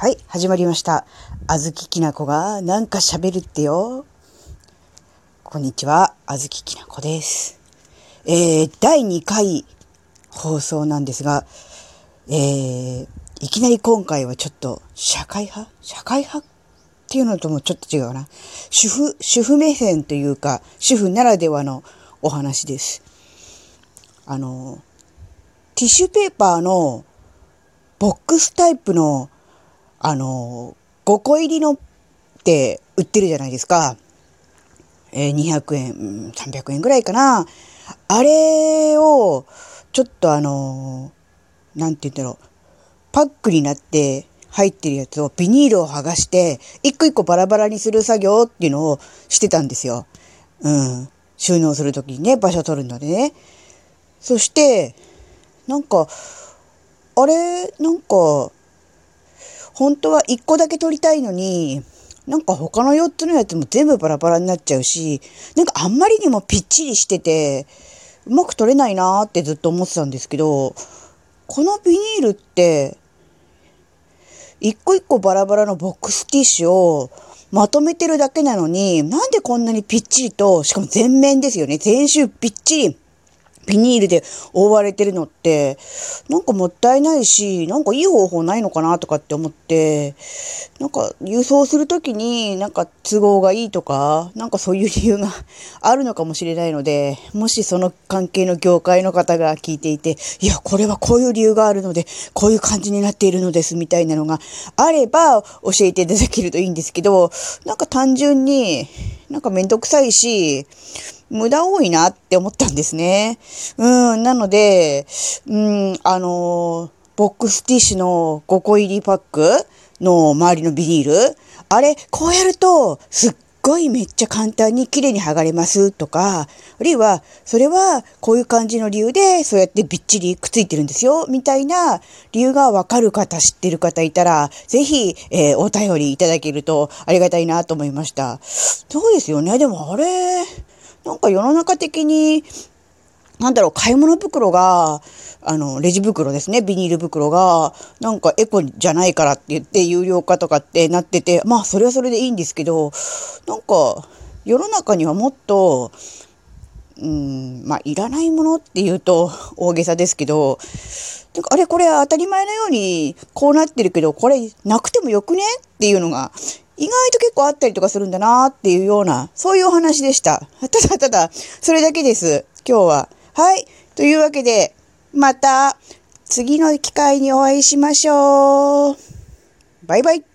はい、始まりました。あずききなこがなんか喋るってよ。こんにちは、あずききなこです。えー、第2回放送なんですが、えー、いきなり今回はちょっと社会派？社会派っていうのともちょっと違うな。主婦、主婦目線というか、主婦ならではのお話です。あの、ティッシュペーパーのボックスタイプのあの、5個入りのって売ってるじゃないですか。えー、200円、300円ぐらいかな。あれを、ちょっとあの、なんて言うんだろう。パックになって入ってるやつをビニールを剥がして、一個一個バラバラにする作業っていうのをしてたんですよ。うん。収納するときにね、場所取るのでね。そして、なんか、あれ、なんか、本当は1個だけ取りたいのに、なんか他の4つのやつも全部バラバラになっちゃうし、なんかあんまりにもぴっちりしてて、うまく取れないなーってずっと思ってたんですけど、このビニールって、一個一個バラバラのボックスティッシュをまとめてるだけなのに、なんでこんなにぴっちりと、しかも全面ですよね。全周ぴっちりビニールで覆われてるのって、なんかもったいないし、なんかいい方法ないのかなとかって思って、なんか郵送するときになんか都合がいいとか、なんかそういう理由が あるのかもしれないので、もしその関係の業界の方が聞いていて、いや、これはこういう理由があるので、こういう感じになっているのですみたいなのがあれば教えていただけるといいんですけど、なんか単純になんかめんどくさいし、無駄多いなって思ったんですね。うん、なので、うん、あの、ボックスティッシュの5個入りパックの周りのビニール、あれ、こうやると、すっごいめっちゃ簡単に綺麗に剥がれますとか、あるいは、それはこういう感じの理由で、そうやってびっちりくっついてるんですよ、みたいな理由がわかる方、知ってる方いたら、ぜひ、えー、お便りいただけるとありがたいなと思いました。そうですよね。でもあれ、なんか世の中的に、なんだろう、買い物袋が、あの、レジ袋ですね、ビニール袋が、なんかエコじゃないからって言って有料化とかってなってて、まあそれはそれでいいんですけど、なんか世の中にはもっと、うん、まあいらないものって言うと 大げさですけど、なんかあれこれ当たり前のようにこうなってるけど、これなくてもよくねっていうのが意外と結構あったりとかするんだなっていうような、そういうお話でした。ただただ、それだけです。今日は。はい。というわけで、また次の機会にお会いしましょう。バイバイ。